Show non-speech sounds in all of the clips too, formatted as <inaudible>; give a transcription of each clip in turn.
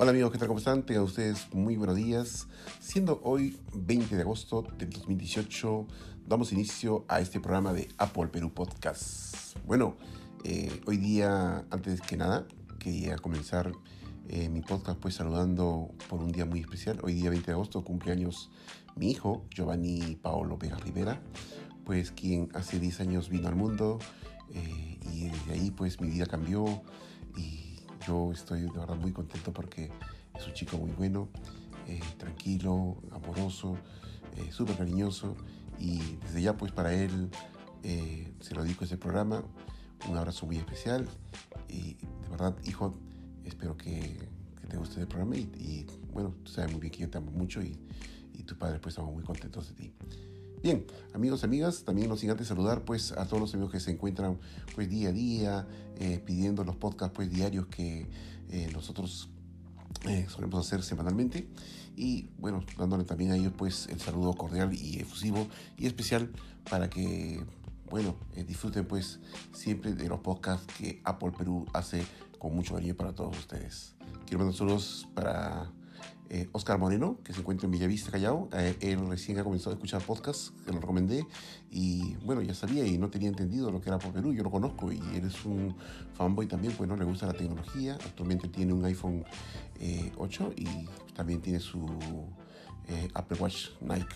Hola amigos, ¿qué tal? ¿Cómo están? Tengan ustedes muy buenos días. Siendo hoy 20 de agosto del 2018, damos inicio a este programa de Apple Perú Podcast. Bueno, eh, hoy día, antes que nada, quería comenzar eh, mi podcast pues saludando por un día muy especial. Hoy día 20 de agosto cumpleaños mi hijo, Giovanni Paolo Vega Rivera, pues quien hace 10 años vino al mundo eh, y desde ahí pues mi vida cambió y yo estoy de verdad muy contento porque es un chico muy bueno, eh, tranquilo, amoroso, eh, súper cariñoso y desde ya pues para él eh, se lo dedico a este programa, un abrazo muy especial y de verdad hijo, espero que, te guste el programa y, bueno, tú sabes muy bien que yo te amo mucho y, y tu padre pues estamos muy contentos de ti. Bien, amigos, amigas, también nos de saludar pues a todos los amigos que se encuentran pues día a día eh, pidiendo los podcasts pues diarios que eh, nosotros eh, solemos hacer semanalmente y bueno, dándole también a ellos pues el saludo cordial y efusivo y especial para que bueno, disfruten pues siempre de los podcasts que Apple Perú hace con mucho cariño para todos ustedes. Quiero mandar saludos para eh, Oscar Moreno, que se encuentra en Villavista, Callao. Eh, él recién ha comenzado a escuchar podcast, que lo recomendé, y bueno, ya sabía y no tenía entendido lo que era por Perú, yo lo conozco y él es un fanboy también, pues no le gusta la tecnología. Actualmente tiene un iPhone 8 eh, y también tiene su Apple Watch Nike.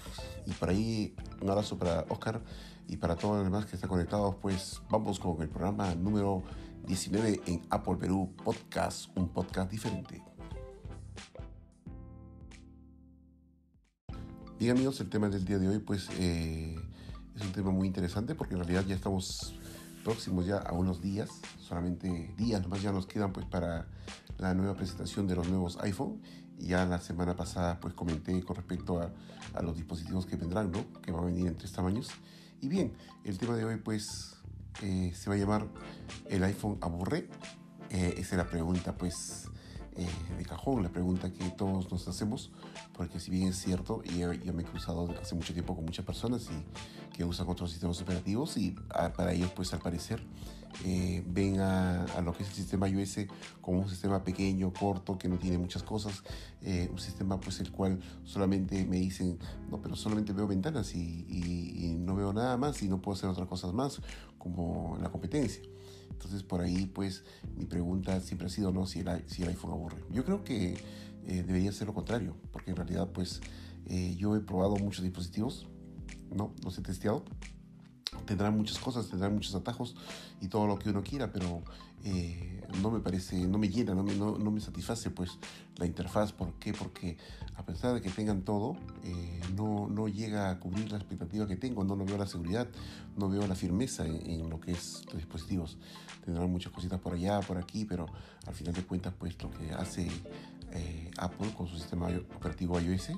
Y por ahí un abrazo para Oscar y para todos los demás que están conectados, pues vamos con el programa número 19 en Apple Perú Podcast, un podcast diferente. Bien amigos, el tema del día de hoy pues eh, es un tema muy interesante porque en realidad ya estamos próximos ya a unos días, solamente días nomás ya nos quedan pues para la nueva presentación de los nuevos iPhone. Y ya la semana pasada pues comenté con respecto a, los dispositivos que vendrán, ¿no? Que van a venir en tres tamaños. Y bien, el tema de hoy pues eh, se va a llamar el iPhone aburre. Eh, esa es la pregunta pues eh, de cajón, la pregunta que todos nos hacemos, porque si bien es cierto, y yo, me he cruzado hace mucho tiempo con muchas personas y, que usan otros sistemas operativos y para ellos pues al parecer eh, ven a, lo que es el sistema iOS como un sistema pequeño, corto, que no tiene muchas cosas, eh, un sistema pues el cual solamente me dicen, no, pero solamente veo ventanas y, y no veo nada más y no puedo hacer otras cosas más como la competencia. Entonces por ahí pues mi pregunta siempre ha sido no si el, si el iPhone aburre. Yo creo que eh, debería ser lo contrario, porque en realidad pues eh, yo he probado muchos dispositivos, no los he testeado tendrán muchas cosas, tendrán muchos atajos y todo lo que uno quiera, pero eh, no me parece, no me llena, no me, no, me, satisface pues la interfaz. ¿Por qué? Porque a pesar de que tengan todo, eh, no, no, llega a cubrir la expectativa que tengo, no, no veo la seguridad, no veo la firmeza en, lo que es los dispositivos. Tendrán muchas cositas por allá, por aquí, pero al final de cuentas pues lo que hace eh, Apple con su sistema operativo iOS,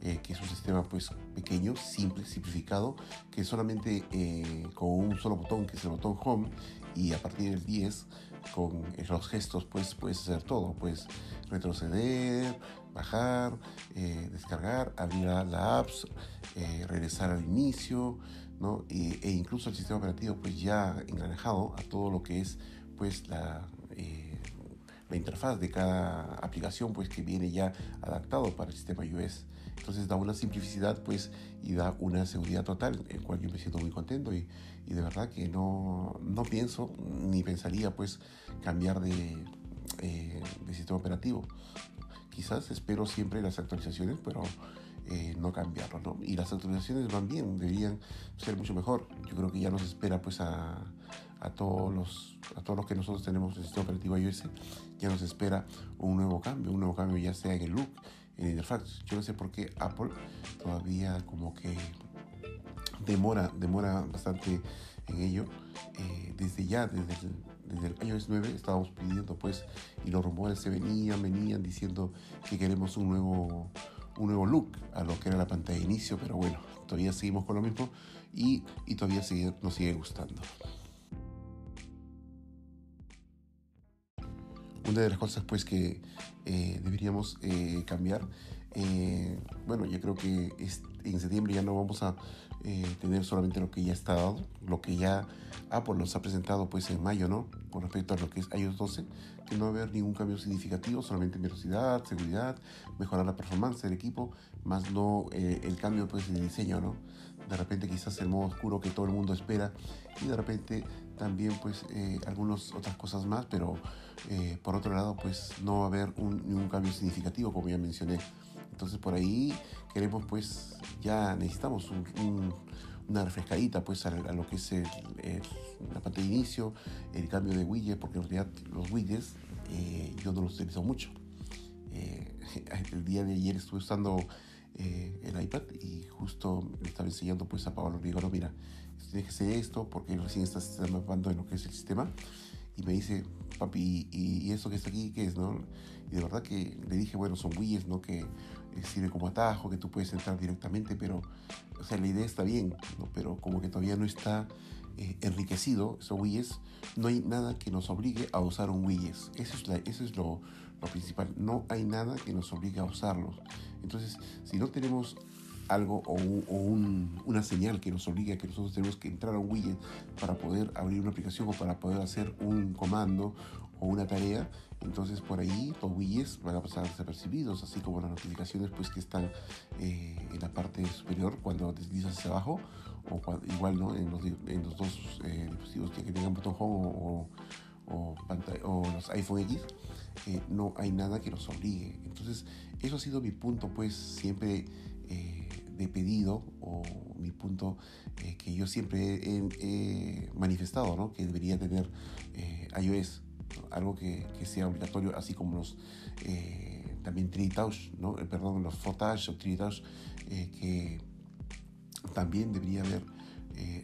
eh, que es un sistema pues pequeño, simple, simplificado, que solamente eh, con un solo botón, que es el botón Home, y a partir del 10, con los gestos pues puedes hacer todo, pues retroceder, bajar, descargar, abrir la apps, regresar al inicio, ¿no? E, incluso el sistema operativo pues ya engranjado a todo lo que es pues la la interfaz de cada aplicación pues que viene ya adaptado para el sistema iOS. Entonces da una simplicidad pues y da una seguridad total, el cual yo me siento muy contento y, y de verdad que no, no, pienso ni pensaría pues cambiar de, eh, de sistema operativo. Quizás espero siempre las actualizaciones, pero eh, no cambiarlo, ¿no? Y las actualizaciones van bien, deberían ser mucho mejor. Yo creo que ya nos espera pues a, a todos los a todos los que nosotros tenemos el sistema operativo iOS, ya nos espera un nuevo cambio, un nuevo cambio ya sea en el look, en la interfaz. Yo no sé por qué Apple todavía como que demora, demora bastante en ello. Eh, desde ya, desde el, desde el iOS 9 estábamos pidiendo pues, y los rumores se venían, venían diciendo que queremos un nuevo un nuevo look a lo que era la pantalla de inicio, pero bueno, todavía seguimos con lo mismo y, y todavía sigue, nos sigue gustando. Una de las cosas pues que deberíamos cambiar, bueno, yo creo que en septiembre ya no vamos a tener solamente lo que ya está dado, lo que ya Apple nos ha presentado pues en mayo, ¿no? Con respecto a lo que es iOS 12, que no va a haber ningún cambio significativo, solamente velocidad, seguridad, mejorar la performance del equipo, más no el cambio pues de diseño, ¿no? de repente quizás el modo oscuro que todo el mundo espera y de repente también pues eh, algunas otras cosas más, pero eh, por otro lado pues no va a haber un, ningún cambio significativo como ya mencioné. Entonces por ahí queremos pues ya necesitamos una refrescadita pues a, lo que es la parte de inicio, el cambio de widget, porque en realidad los widgets eh, yo no los utilizo mucho. <laughs> el día de ayer estuve usando eh, el iPad y justo le estaba enseñando pues a Pablo, le digo, no, mira, tienes que hacer esto porque recién estás mapando en lo que es el sistema y me dice, papi, ¿y, eso que está aquí qué es? no Y de verdad que le dije, bueno, son widgets, ¿no? Que sirve como atajo, que tú puedes entrar directamente, pero, o sea, la idea está bien, ¿no? Pero como que todavía no está eh, enriquecido esos widgets, no hay nada que nos obligue a usar un widget. Eso es, la, eso es lo, lo principal. No hay nada que nos obligue a usarlos. Entonces, si no tenemos algo o, una señal que nos obligue a que nosotros tenemos que entrar a un widget para poder abrir una aplicación o para poder hacer un comando o una tarea, entonces por ahí los widgets van a pasar desapercibidos, así como las notificaciones pues que están eh, en la parte superior cuando deslizas hacia abajo o igual ¿no? en, los, en los dos eh, dispositivos que tengan botón home o, o, o los iPhone X, eh, no hay nada que nos obligue. Entonces, eso ha sido mi punto, pues, siempre eh, de pedido, o mi punto eh, que yo siempre he, manifestado, ¿no? Que debería tener iOS, algo que, que, sea obligatorio, así como los también 3 ¿no? perdón, los Photosh o 3 que también debería haber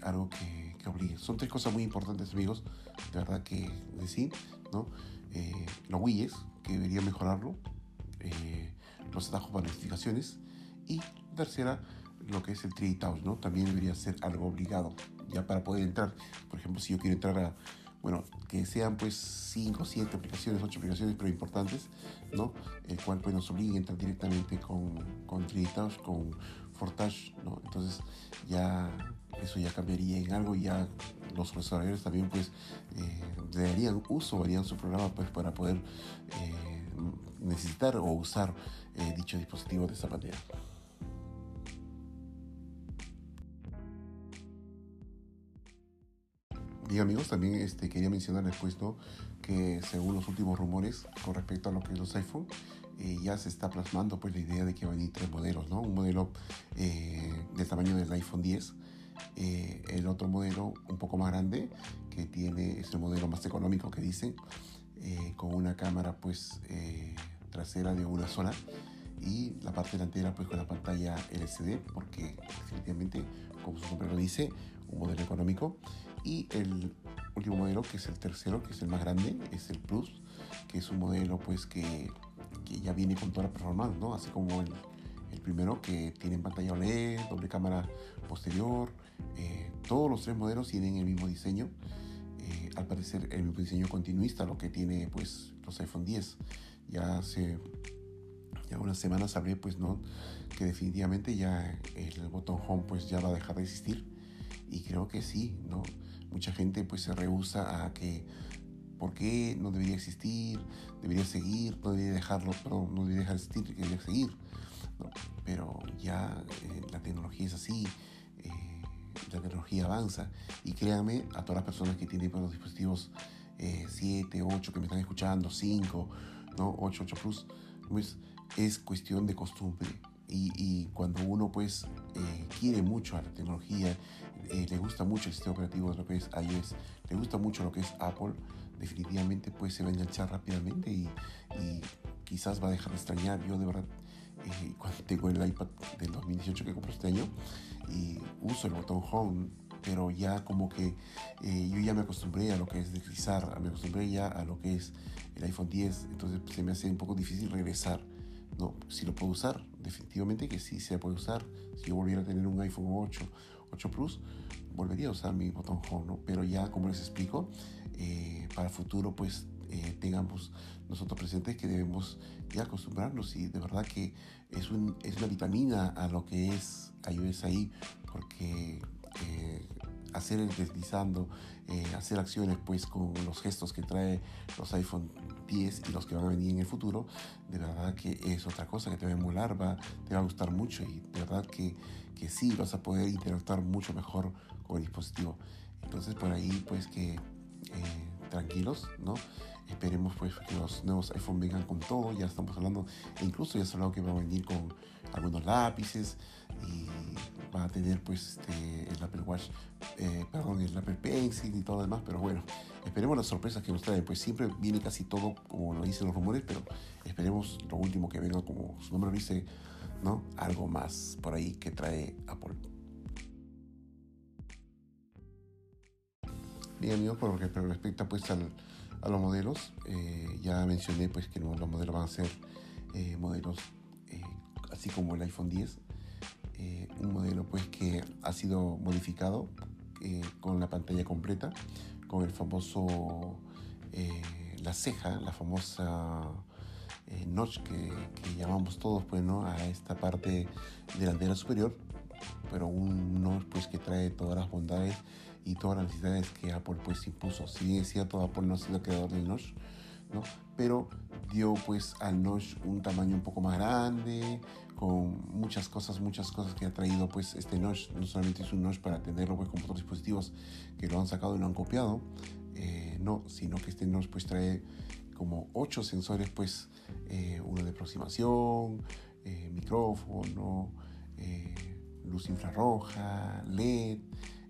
algo que, que obligue. Son tres cosas muy importantes, amigos, de verdad que decir, ¿no? Eh, los widgets, que debería mejorarlo, eh, los atajos para notificaciones, y tercera, lo que es el 3 ¿no? También debería ser algo obligado, ya para poder entrar. Por ejemplo, si yo quiero entrar a, bueno, que sean pues 5, 7 aplicaciones, 8 aplicaciones, pero importantes, ¿no? El cual pues nos obliga a entrar directamente con, con 3 con Fortage, ¿no? Entonces ya eso ya cambiaría en algo y ya los desarrolladores también pues eh, le darían uso, harían su programa pues para poder eh, necesitar o usar eh, dicho dispositivo de esa manera. Bien amigos, también este, quería mencionarles pues, ¿no? que según los últimos rumores con respecto a lo que es los iPhone, ya se está plasmando pues la idea de que van a venir tres modelos, ¿no? Un modelo del tamaño del iPhone 10, eh, el otro modelo un poco más grande que tiene es el modelo más económico que dicen eh, con una cámara pues eh, trasera de una sola y la parte delantera pues con la pantalla LCD porque definitivamente como su nombre lo dice un modelo económico y el último modelo que es el tercero que es el más grande es el Plus que es un modelo pues que, que ya viene con toda la performance no así como el el primero que tiene pantalla OLED, doble cámara posterior. Eh, todos los tres modelos tienen el mismo diseño. Eh, al parecer el mismo diseño continuista, lo que tiene pues los iPhone 10. Ya hace ya unas semanas sabré pues no que definitivamente ya el botón home pues ya va a dejar de existir y creo que sí, ¿no? Mucha gente pues se rehúsa a que ¿por qué no debería existir? Debería seguir, no debería dejarlo, pero no debería dejar de existir, debería seguir. Pero ya eh, la tecnología es así, eh, la tecnología avanza y créanme a todas las personas que tienen pues, los dispositivos 7, eh, 8 que me están escuchando, 5, ¿no? 8, 8 Plus, pues es cuestión de costumbre. Y, cuando uno pues quiere mucho a la tecnología, le gusta mucho el sistema operativo de lo que es iOS, le gusta mucho lo que es Apple, definitivamente pues se va a enganchar rápidamente y, quizás va a dejar de extrañar. Yo de verdad eh, <laughs> cuando tengo el iPad del 2018 que compré este año y uso el botón home pero ya como que eh, yo ya me acostumbré a lo que es deslizar, me acostumbré ya a lo que es el iPhone 10, entonces se me hace un poco difícil regresar. No, si lo puedo usar, definitivamente que sí se puede usar. Si yo volviera a tener un iPhone 8, 8 Plus, volvería a usar mi botón home. Pero ya, como les explico, eh, para el futuro, pues eh, tengamos nosotros presentes que debemos ya acostumbrarnos y de verdad que es una vitamina a lo que es iOS ahí porque eh, hacer el deslizando, eh, hacer acciones pues con los gestos que trae los iPhone 10 y los que van a venir en el futuro, de verdad que es otra cosa que te va a emular, va, te va a gustar mucho y de verdad que, que sí vas a poder interactuar mucho mejor con el dispositivo. Entonces por ahí pues que eh, tranquilos, ¿no? Esperemos pues que los nuevos iPhone vengan con todo, ya estamos hablando, e incluso ya se hablado que va a venir con algunos lápices y va a tener pues este, el Apple Watch, eh, perdón, el Apple Pencil y todo lo demás, pero bueno, esperemos las sorpresas que nos trae, pues siempre viene casi todo como lo dicen los rumores, pero esperemos lo último que venga como su nombre lo dice, ¿no? Algo más por ahí que trae Apple. Bien amigos, por lo que respecta pues a los modelos, eh, ya mencioné pues que los modelos van a ser eh, modelos así como el iPhone 10, un modelo pues que ha sido modificado con la pantalla completa, con el famoso, la ceja, la famosa notch que, que, llamamos todos pues no a esta parte delantera superior, pero un notch pues que trae todas las bondades y todas las necesidades que Apple pues impuso. Si bien es cierto, Apple no ha sido creador del notch, ¿no? pero dio pues al notch un tamaño un poco más grande, muchas cosas, muchas cosas que ha traído pues este notch. No solamente es un notch para tenerlo pues con otros dispositivos que lo han sacado y lo han copiado, eh, no, sino que este notch pues trae como ocho sensores pues, eh, uno de aproximación, eh, micrófono, luz infrarroja, LED,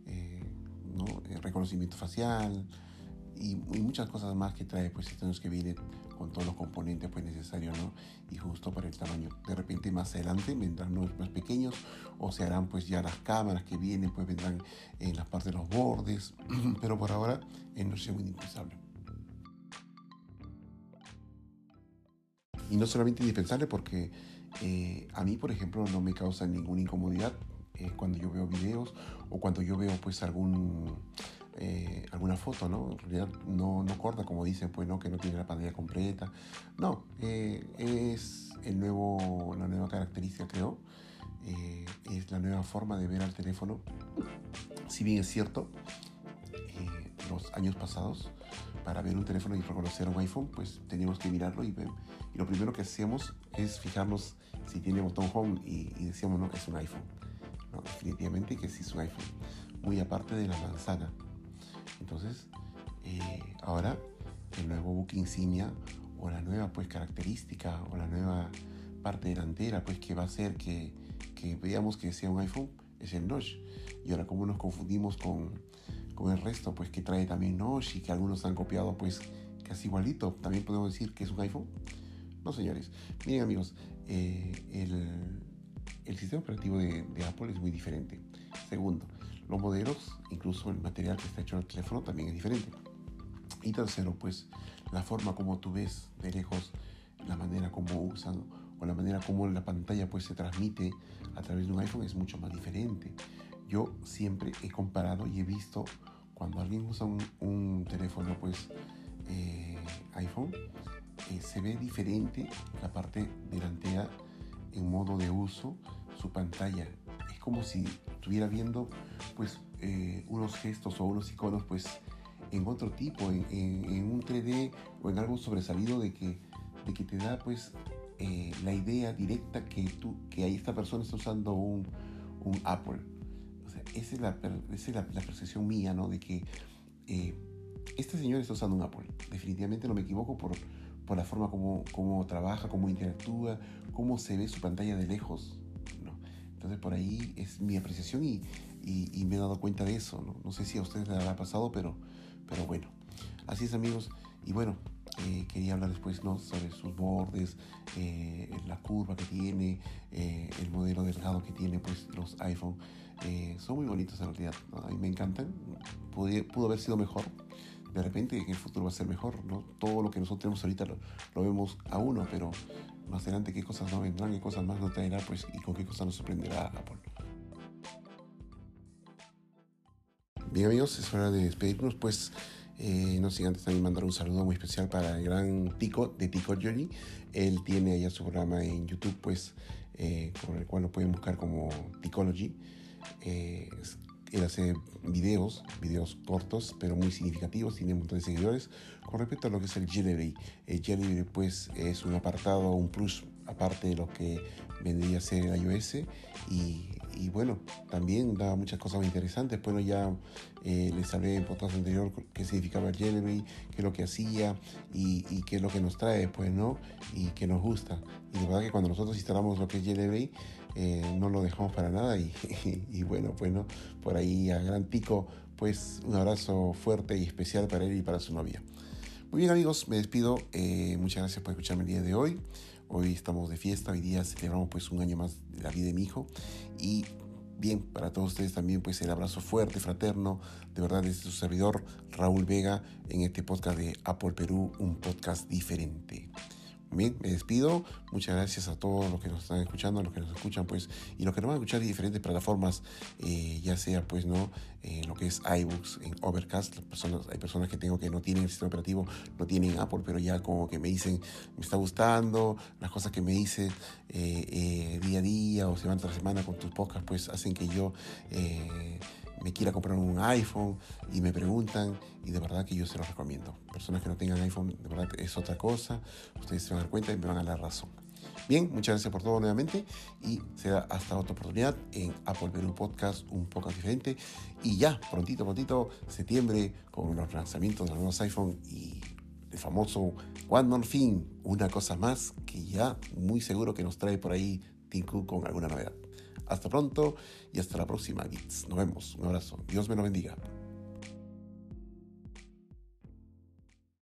eh, reconocimiento facial y, muchas cosas más que trae pues estos que viene con todos los componentes pues necesarios ¿no? y justo para el tamaño de repente más adelante vendrán los más pequeños o se harán pues ya las cámaras que vienen pues vendrán en las partes de los bordes <clears throat> pero por ahora no es muy indispensable y no solamente indispensable porque eh, a mí por ejemplo no me causa ninguna incomodidad eh, cuando yo veo videos o cuando yo veo pues algún eh, alguna foto, ¿no? En realidad no, no corta como dicen, pues no, que no tiene la pantalla completa. No, eh, es el nuevo, la nueva característica creo, es la nueva forma de ver al teléfono. Si bien es cierto, los años pasados, para ver un teléfono y reconocer un iPhone, pues teníamos que mirarlo y ver. Y lo primero que hacemos es fijarnos si tiene botón home y, y decíamos, no, es un iPhone definitivamente que sí es un iPhone, muy aparte de la manzana. Entonces, eh, ahora el nuevo book insignia o la nueva pues característica o la nueva parte delantera pues que va a hacer que, que veamos que sea un iPhone es el notch. Y ahora como nos confundimos con, con el resto pues que trae también notch y que algunos han copiado pues casi igualito, también podemos decir que es un iPhone. No señores, miren amigos, eh, el, el sistema operativo de, Apple es muy diferente. Segundo, los modelos, incluso el material que está hecho en el teléfono también es diferente. Y tercero, pues la forma como tú ves de lejos, la manera como usan o la manera como la pantalla pues se transmite a través de un iPhone es mucho más diferente. Yo siempre he comparado y he visto cuando alguien usa un, teléfono pues eh, iPhone, eh, se ve diferente la parte delantera en modo de uso su pantalla. Como si estuviera viendo pues eh, unos gestos o unos iconos pues en otro tipo, en, un 3D o en algo sobresalido de que, de que te da pues eh, la idea directa que tú, que ahí esta persona está usando un, un Apple. O sea, esa es la, esa es la, percepción mía, ¿no? De que eh, este señor está usando un Apple. Definitivamente no me equivoco por, por la forma como, como trabaja, cómo interactúa, cómo se ve su pantalla de lejos. ¿No? Por ahí es mi apreciación y, y, me he dado cuenta de eso. ¿no? no sé si a ustedes les habrá pasado, pero, pero bueno. Así es amigos. Y bueno, eh, quería hablar después ¿no? sobre sus bordes, eh, la curva que tiene, eh, el modelo delgado que tiene pues, los iPhone. son muy bonitos en realidad. A mí me encantan. pudo haber sido mejor de repente en el futuro va a ser mejor, ¿no? Todo lo que nosotros tenemos ahorita lo, vemos a uno, pero más adelante qué cosas no vendrán, qué cosas más nos traerá, pues, y con qué cosas nos sorprenderá Apple. Bien amigos, es hora de despedirnos, pues Eh, no sin antes también mandar un saludo muy especial para el gran Tico de Tico Journey. Él tiene allá su programa en YouTube, pues, eh, con el cual lo pueden buscar como Ticology. Eh, él hace videos, videos cortos, pero muy significativos, tiene un montón de seguidores. Con respecto a lo que es el Jelly el Jelly pues es un apartado, un plus aparte de lo que vendría a ser el iOS y, y bueno, también da muchas cosas muy interesantes. Bueno, ya eh, les hablé en podcast anterior qué significaba el Jelly qué es lo que hacía y, y, qué es lo que nos trae, pues, ¿no? Y que nos gusta. Y de verdad que cuando nosotros instalamos lo que es Jelly eh, no lo dejamos para nada y, <laughs> y, bueno, pues. Por ahí a Gran Tico, pues, un abrazo fuerte y especial para él y para su novia. Muy bien amigos, me despido. Eh, muchas gracias por escucharme el día de hoy. Hoy estamos de fiesta, hoy día celebramos pues un año más de la vida de mi hijo y bien, para todos ustedes también pues el abrazo fuerte, fraterno, de verdad desde su servidor Raúl Vega en este podcast de Apple Perú, un podcast diferente. Bien, me despido. Muchas gracias a todos los que nos están escuchando, los que nos escuchan, pues, y los que nos van a escuchar en diferentes plataformas, eh, ya sea, pues, ¿no? En lo que es iBooks, en Overcast. Hay personas que tengo que no tienen el sistema operativo, no tienen Apple, pero ya como que me dicen, me está gustando, las cosas que me dice eh, eh, día a día o semana tras semana con tus podcasts, pues, hacen que yo me quiera comprar un iPhone y me preguntan y de verdad que yo se los recomiendo. Personas que no tengan iPhone, de verdad es otra cosa. Ustedes se van a dar cuenta y me van a dar razón. Bien, muchas gracias por todo nuevamente y será hasta otra oportunidad en Apple Perú Podcast, un poco diferente. Y ya, prontito, prontito, septiembre, con los lanzamientos de los nuevos iPhone y el famoso One More Thing, una cosa más que ya muy seguro que nos trae por ahí Tim Cook con alguna novedad. Hasta pronto y hasta la próxima, Gits. Nos vemos. Un abrazo. Dios me lo bendiga.